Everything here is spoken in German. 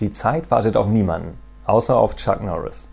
Die Zeit wartet auf niemanden, außer auf Chuck Norris.